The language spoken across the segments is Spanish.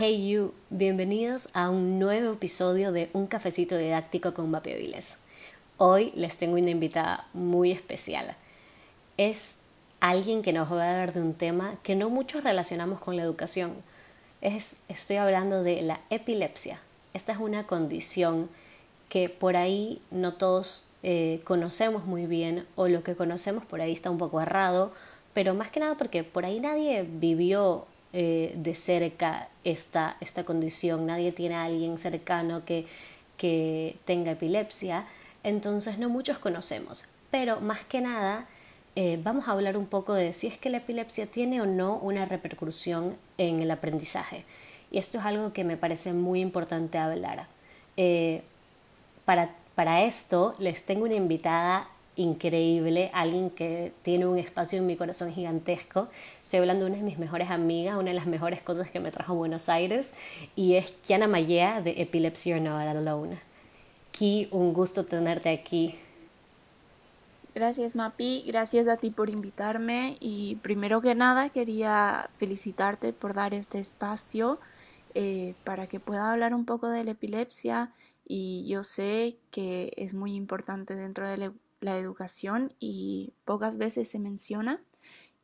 Hey you, bienvenidos a un nuevo episodio de Un cafecito didáctico con Viles. Hoy les tengo una invitada muy especial. Es alguien que nos va a hablar de un tema que no muchos relacionamos con la educación. Es, estoy hablando de la epilepsia. Esta es una condición que por ahí no todos eh, conocemos muy bien o lo que conocemos por ahí está un poco errado, pero más que nada porque por ahí nadie vivió eh, de cerca esta, esta condición, nadie tiene a alguien cercano que, que tenga epilepsia, entonces no muchos conocemos, pero más que nada eh, vamos a hablar un poco de si es que la epilepsia tiene o no una repercusión en el aprendizaje. Y esto es algo que me parece muy importante hablar. Eh, para, para esto les tengo una invitada increíble, alguien que tiene un espacio en mi corazón gigantesco. Estoy hablando de una de mis mejores amigas, una de las mejores cosas que me trajo a Buenos Aires, y es Kiana Mayea de Epilepsy You're Not Alone. Ki, un gusto tenerte aquí. Gracias Mapi, gracias a ti por invitarme y primero que nada quería felicitarte por dar este espacio eh, para que pueda hablar un poco de la epilepsia y yo sé que es muy importante dentro de la la educación y pocas veces se menciona.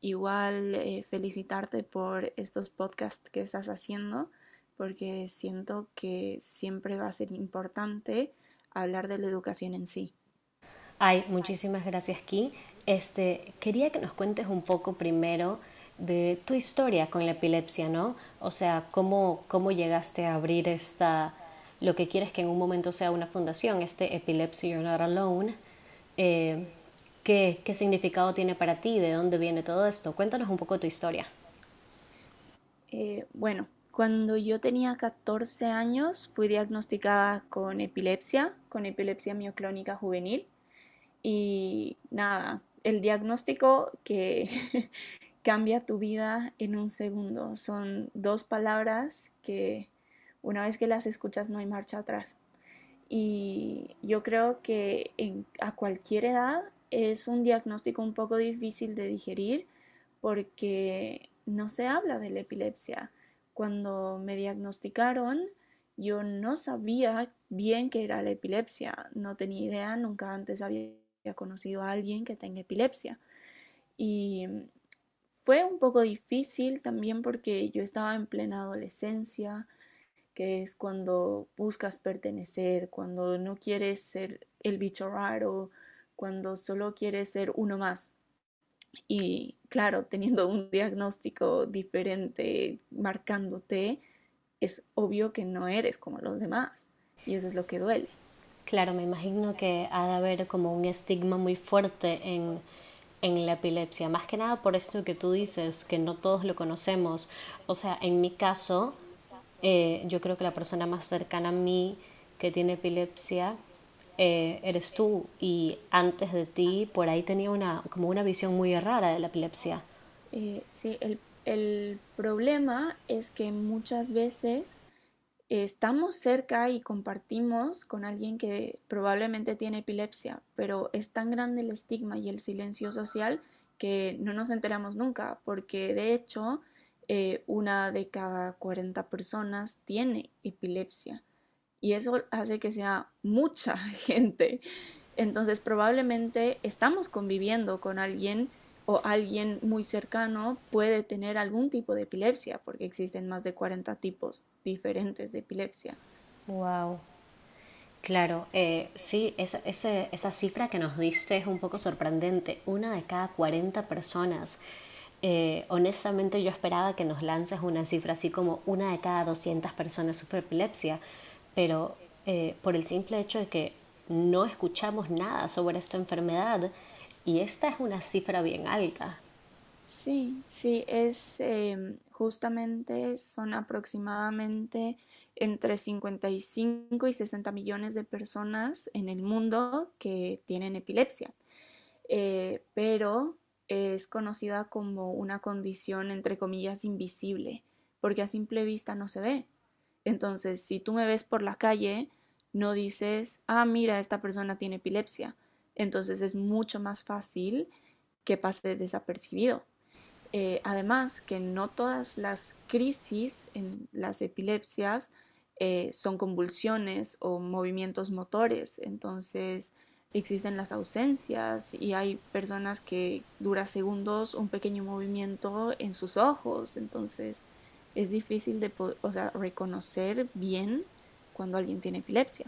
Igual eh, felicitarte por estos podcasts que estás haciendo porque siento que siempre va a ser importante hablar de la educación en sí. Ay, muchísimas gracias, Ki. Este, quería que nos cuentes un poco primero de tu historia con la epilepsia, ¿no? O sea, cómo, cómo llegaste a abrir esta, lo que quieres que en un momento sea una fundación, este Epilepsy You're Not Alone, eh, ¿qué, ¿qué, significado tiene para ti? ¿De dónde viene todo esto? Cuéntanos un poco tu historia. Eh, bueno, cuando yo tenía 14 años fui diagnosticada con epilepsia, con epilepsia mioclónica juvenil. Y nada, el diagnóstico que cambia tu vida en un segundo. Son dos palabras que una vez que las escuchas no hay marcha atrás. Y yo creo que a cualquier edad es un diagnóstico un poco difícil de digerir porque no se habla de la epilepsia. Cuando me diagnosticaron, yo no sabía bien qué era la epilepsia, no tenía idea, nunca antes había conocido a alguien que tenga epilepsia. Y fue un poco difícil también porque yo estaba en plena adolescencia, que es cuando buscas pertenecer, cuando no quieres ser el bicho raro, cuando solo quieres ser uno más. Y claro, teniendo un diagnóstico diferente marcándote, es obvio que no eres como los demás. Y eso es lo que duele. Claro, me imagino que ha de haber como un estigma muy fuerte en, en la epilepsia. Más que nada por esto que tú dices, que no todos lo conocemos. O sea, en mi caso, eh, yo creo que la persona más cercana a mí que tiene epilepsia eh, eres tú y antes de ti por ahí tenía una, como una visión muy rara de la epilepsia. Eh, sí, el, el problema es que muchas veces estamos cerca y compartimos con alguien que probablemente tiene epilepsia, pero es tan grande el estigma y el silencio social que no nos enteramos nunca, porque de hecho eh, una de cada 40 personas tiene epilepsia y eso hace que sea mucha gente. Entonces probablemente estamos conviviendo con alguien o alguien muy cercano puede tener algún tipo de epilepsia porque existen más de 40 tipos diferentes de epilepsia. Wow. Claro, eh, sí, esa, esa cifra que nos diste es un poco sorprendente. Una de cada 40 personas eh, honestamente yo esperaba que nos lances una cifra así como una de cada 200 personas sufre epilepsia, pero eh, por el simple hecho de que no escuchamos nada sobre esta enfermedad y esta es una cifra bien alta. Sí, sí, es em, justamente son aproximadamente entre 55 y 60 millones de personas en el mundo que tienen epilepsia. Eh, pero es conocida como una condición entre comillas invisible, porque a simple vista no se ve. Entonces, si tú me ves por la calle, no dices, ah, mira, esta persona tiene epilepsia. Entonces es mucho más fácil que pase desapercibido. Eh, además, que no todas las crisis en las epilepsias eh, son convulsiones o movimientos motores. Entonces, existen las ausencias y hay personas que dura segundos un pequeño movimiento en sus ojos. Entonces, es difícil de o sea, reconocer bien cuando alguien tiene epilepsia.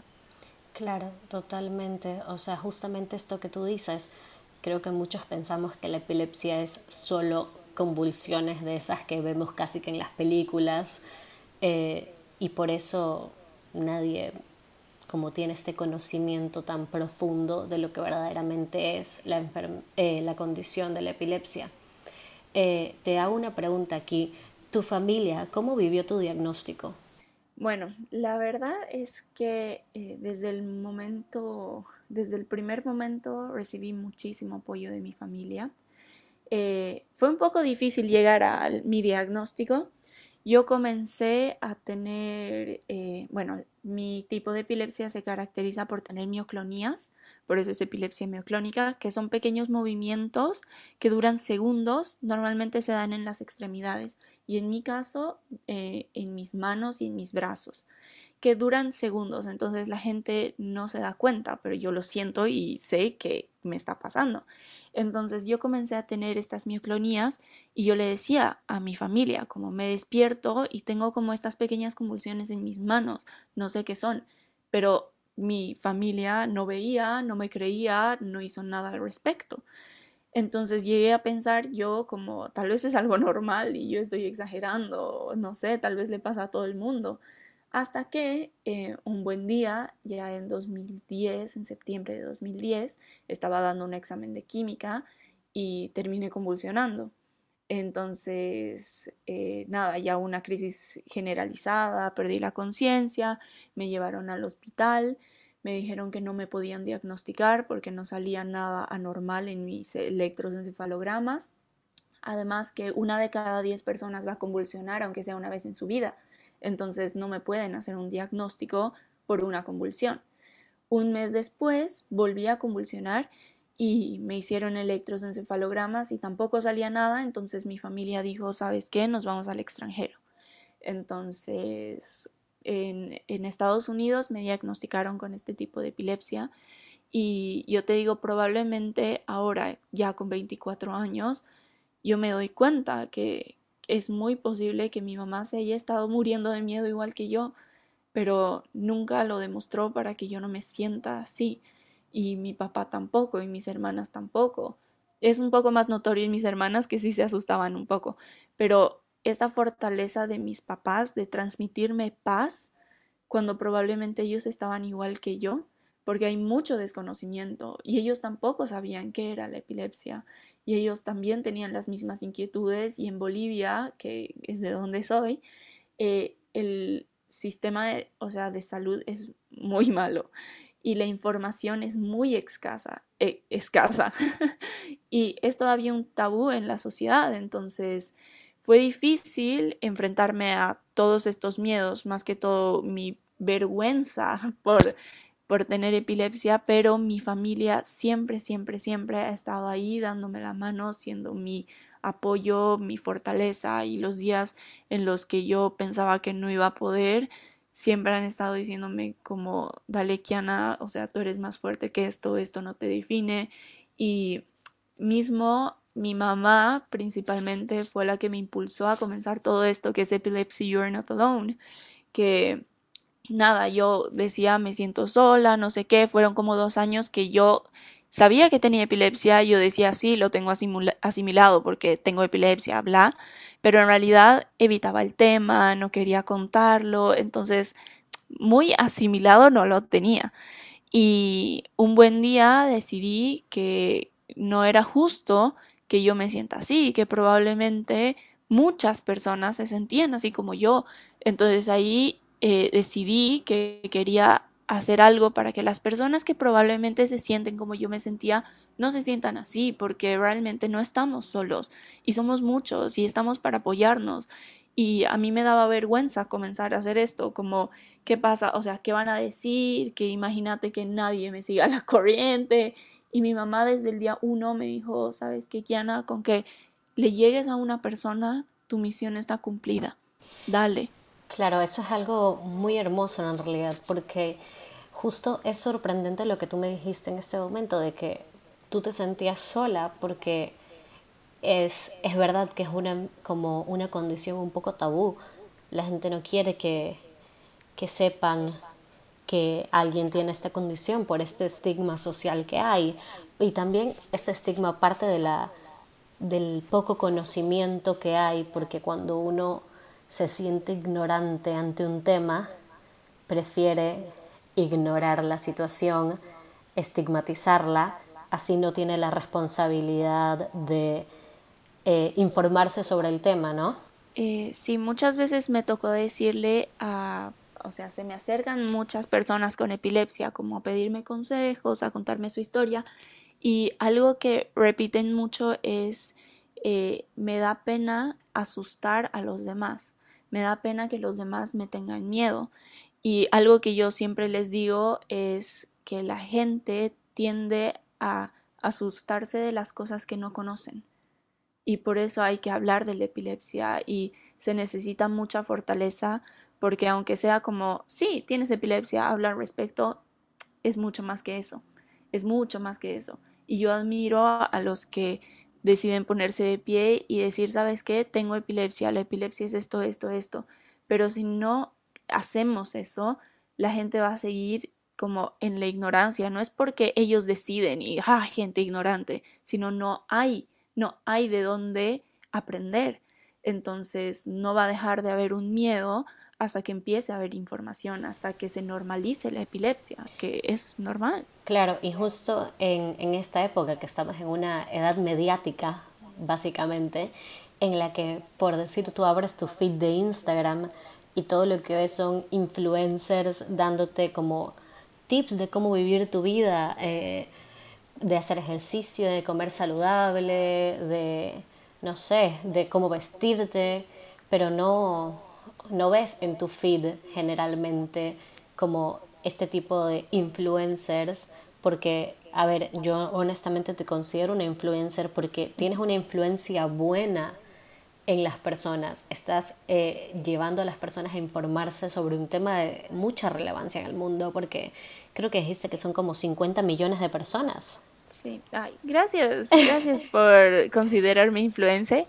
Claro, totalmente. O sea, justamente esto que tú dices, creo que muchos pensamos que la epilepsia es solo convulsiones de esas que vemos casi que en las películas eh, y por eso nadie como tiene este conocimiento tan profundo de lo que verdaderamente es la, eh, la condición de la epilepsia. Eh, te hago una pregunta aquí. ¿Tu familia cómo vivió tu diagnóstico? Bueno, la verdad es que eh, desde el momento, desde el primer momento recibí muchísimo apoyo de mi familia. Fue un poco difícil llegar a mi diagnóstico. Yo comencé a tener, bueno, mi tipo de epilepsia se caracteriza por tener mioclonías, por eso es epilepsia mioclónica, que son pequeños movimientos que duran segundos, normalmente se dan en las extremidades y en mi caso eh, en mis manos y en mis brazos, que duran segundos, entonces la gente no se da cuenta, pero yo lo siento y sé que me está pasando. Entonces yo comencé a tener estas mioclonías y yo le decía a mi familia, como me despierto y tengo como estas pequeñas convulsiones en mis manos, no sé qué son, pero mi familia no veía, no me creía, no hizo nada al respecto. Entonces llegué a pensar yo como tal vez es algo normal y yo estoy exagerando, no sé, tal vez le pasa a todo el mundo. Hasta que eh, un buen día, ya en 2010, en septiembre de 2010, estaba dando un examen de química y terminé convulsionando. Entonces, eh, nada, ya una crisis generalizada, perdí la conciencia, me llevaron al hospital me dijeron que no me podían diagnosticar porque no salía nada anormal en mis electroencefalogramas. Además que una de cada diez personas va a convulsionar aunque sea una vez en su vida. Entonces no me pueden hacer un diagnóstico por una convulsión. Un mes después volví a convulsionar y me hicieron electroencefalogramas y tampoco salía nada, entonces mi familia dijo, ¿sabes qué? Nos vamos al extranjero. Entonces en, Estados Unidos me diagnosticaron con este tipo de epilepsia y yo te digo, probablemente ahora, ya con 24 años, yo me doy cuenta que es muy posible que mi mamá se haya estado muriendo de miedo igual que yo, pero nunca lo demostró para que yo no me sienta así. Y mi papá tampoco, y mis hermanas tampoco. Es un poco más notorio en mis hermanas que sí se asustaban un poco, pero esta fortaleza de mis papás de transmitirme paz cuando probablemente ellos estaban igual que yo, porque hay mucho desconocimiento y ellos tampoco sabían qué era la epilepsia y ellos también tenían las mismas inquietudes y en Bolivia, que es de donde soy, eh, el sistema de, o sea, de salud es muy malo y la información es muy escasa, eh, escasa. Y es todavía un tabú en la sociedad, entonces fue difícil enfrentarme a todos estos miedos, más que todo mi vergüenza por, por tener epilepsia, pero mi familia siempre, siempre, siempre ha estado ahí dándome la mano, siendo mi apoyo, mi fortaleza y los días en los que yo pensaba que no iba a poder, siempre han estado diciéndome como, dale Kiana, o sea, tú eres más fuerte que esto, esto no te define y mismo mi mamá principalmente fue la que me impulsó a comenzar todo esto que es Epilepsy You're Not Alone, que nada, yo decía me siento sola, no sé qué, fueron como dos años que yo sabía que tenía epilepsia, yo decía sí, lo tengo asimilado porque tengo epilepsia, bla, pero en realidad evitaba el tema, no quería contarlo, entonces muy asimilado no lo tenía. Y un buen día decidí que no era justo que yo me sienta así, que probablemente muchas personas se sentían así como yo. Entonces ahí eh, decidí que quería hacer algo para que las personas que probablemente se sienten como yo me sentía no se sientan así, porque realmente no estamos solos y somos muchos y estamos para apoyarnos. Y a mí me daba vergüenza comenzar a hacer esto, como, ¿qué pasa? O sea, ¿qué van a decir? Que imagínate que nadie me siga la corriente y mi mamá desde el día uno me dijo, ¿sabes qué, Kiana? Con que le llegues a una persona, tu misión está cumplida. Dale. Claro, eso es algo muy hermoso en realidad, porque justo es sorprendente lo que tú me dijiste en este momento, de que tú te sentías sola, porque es, es verdad que es una, como una condición un poco tabú. La gente no quiere que, que sepan que alguien tiene esta condición por este estigma social que hay y también este estigma parte de la del poco conocimiento que hay porque cuando uno se siente ignorante ante un tema prefiere ignorar la situación estigmatizarla así no tiene la responsabilidad de eh, informarse sobre el tema no eh, sí muchas veces me tocó decirle a o sea, se me acercan muchas personas con epilepsia como a pedirme consejos, a contarme su historia y algo que repiten mucho es eh, me da pena asustar a los demás, me da pena que los demás me tengan miedo y algo que yo siempre les digo es que la gente tiende a asustarse de las cosas que no conocen y por eso hay que hablar de la epilepsia y se necesita mucha fortaleza porque aunque sea como, sí, tienes epilepsia, hablar respecto, es mucho más que eso, es mucho más que eso. Y yo admiro a los que deciden ponerse de pie y decir, ¿sabes qué? Tengo epilepsia, la epilepsia es esto, esto, esto. Pero si no hacemos eso, la gente va a seguir como en la ignorancia. No es porque ellos deciden y, ah, gente ignorante, sino no hay, no hay de dónde aprender. Entonces no va a dejar de haber un miedo hasta que empiece a haber información, hasta que se normalice la epilepsia, que es normal. Claro, y justo en, en esta época que estamos en una edad mediática, básicamente, en la que, por decir, tú abres tu feed de Instagram y todo lo que ves son influencers dándote como tips de cómo vivir tu vida, eh, de hacer ejercicio, de comer saludable, de, no sé, de cómo vestirte, pero no, no ves en tu feed generalmente como este tipo de influencers porque, a ver, yo honestamente te considero una influencer porque tienes una influencia buena en las personas, estás eh, llevando a las personas a informarse sobre un tema de mucha relevancia en el mundo, porque creo que dijiste que son como 50 millones de personas. Sí, gracias, gracias por considerarme influencer.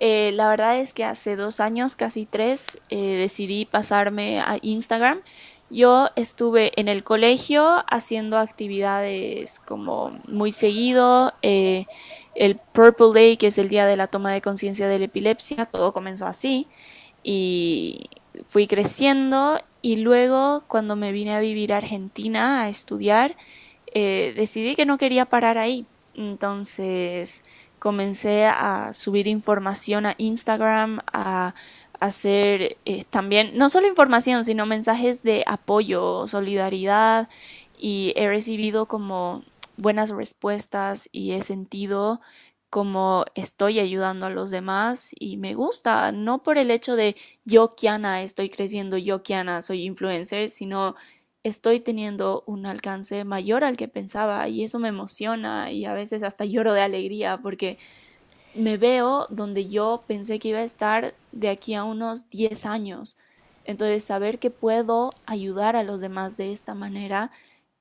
Eh, la verdad es que hace dos años, casi tres, eh, decidí pasarme a Instagram. Yo estuve en el colegio haciendo actividades como muy seguido. Eh, el Purple Day, que es el día de la toma de conciencia de la epilepsia, todo comenzó así. Y fui creciendo y luego cuando me vine a vivir a Argentina a estudiar, decidí que no quería parar ahí. Entonces comencé a subir información a Instagram, a hacer eh, también, no solo información, sino mensajes de apoyo, solidaridad y he recibido como buenas respuestas y he sentido como estoy ayudando a los demás y me gusta, no por el hecho de yo Kiana estoy creciendo, yo Kiana soy influencer, sino estoy teniendo un alcance mayor al que pensaba y eso me emociona y a veces hasta lloro de alegría porque me veo donde yo pensé que iba a estar de aquí a unos 10 años. Entonces saber que puedo ayudar a los demás de esta manera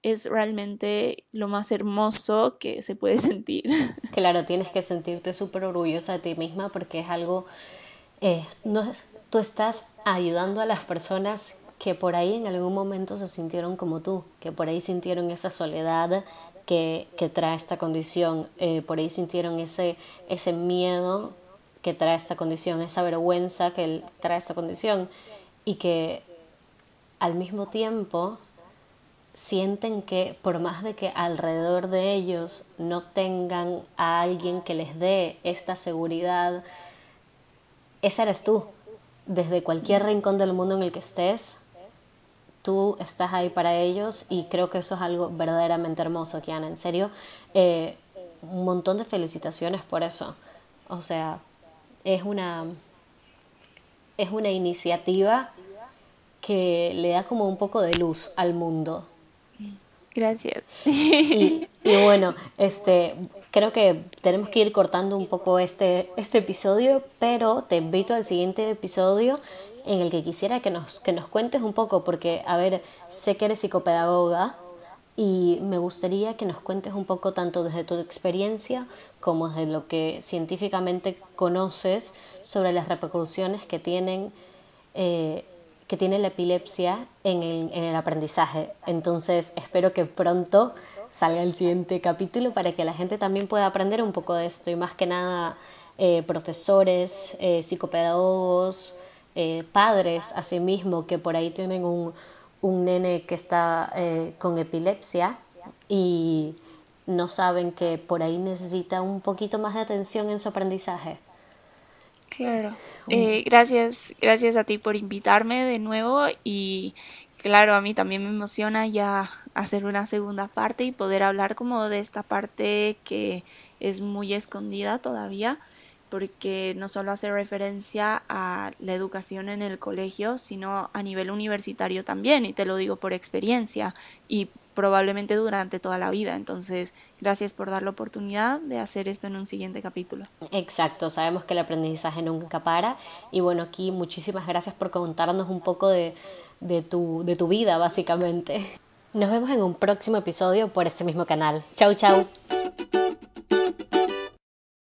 es realmente lo más hermoso que se puede sentir. Claro, tienes que sentirte súper orgullosa de ti misma porque es algo, eh, no, tú estás ayudando a las personas que por ahí en algún momento se sintieron como tú, que por ahí sintieron esa soledad que, que trae esta condición, eh, por ahí sintieron ese, ese miedo que trae esta condición, esa vergüenza que trae esta condición y que al mismo tiempo sienten que por más de que alrededor de ellos no tengan a alguien que les dé esta seguridad, esa eres tú. Desde cualquier rincón del mundo en el que estés, tú estás ahí para ellos y creo que eso es algo verdaderamente hermoso, Kiana. En serio, eh, un montón de felicitaciones por eso. O sea, es una, es una iniciativa que le da como un poco de luz al mundo. Gracias. Y, y, bueno, este, creo que tenemos que ir cortando un poco este, este episodio, pero te invito al siguiente episodio en el que quisiera que nos, que nos cuentes un poco, porque, a ver, sé que eres psicopedagoga y me gustaría que nos cuentes un poco tanto desde tu experiencia como desde lo que científicamente conoces sobre las repercusiones que tienen eh, que tiene la epilepsia en el, en el aprendizaje. Entonces espero que pronto salga el siguiente capítulo para que la gente también pueda aprender un poco de esto y más que nada eh, profesores, eh, psicopedagogos, eh, padres asimismo que por ahí tienen un, un nene que está con epilepsia y no saben que por ahí necesita un poquito más de atención en su aprendizaje. Claro. gracias, gracias a ti por invitarme de nuevo y claro, a mí también me emociona ya hacer una segunda parte y poder hablar como de esta parte que es muy escondida todavía porque no solo hace referencia a la educación en el colegio, sino a nivel universitario también, y te lo digo por experiencia y probablemente durante toda la vida. Entonces, gracias por dar la oportunidad de hacer esto en un siguiente capítulo. Exacto, sabemos que el aprendizaje nunca para y bueno, aquí muchísimas gracias por contarnos un poco de, de, tu, de tu vida, básicamente. Nos vemos en un próximo episodio por este mismo canal. Chau, chau.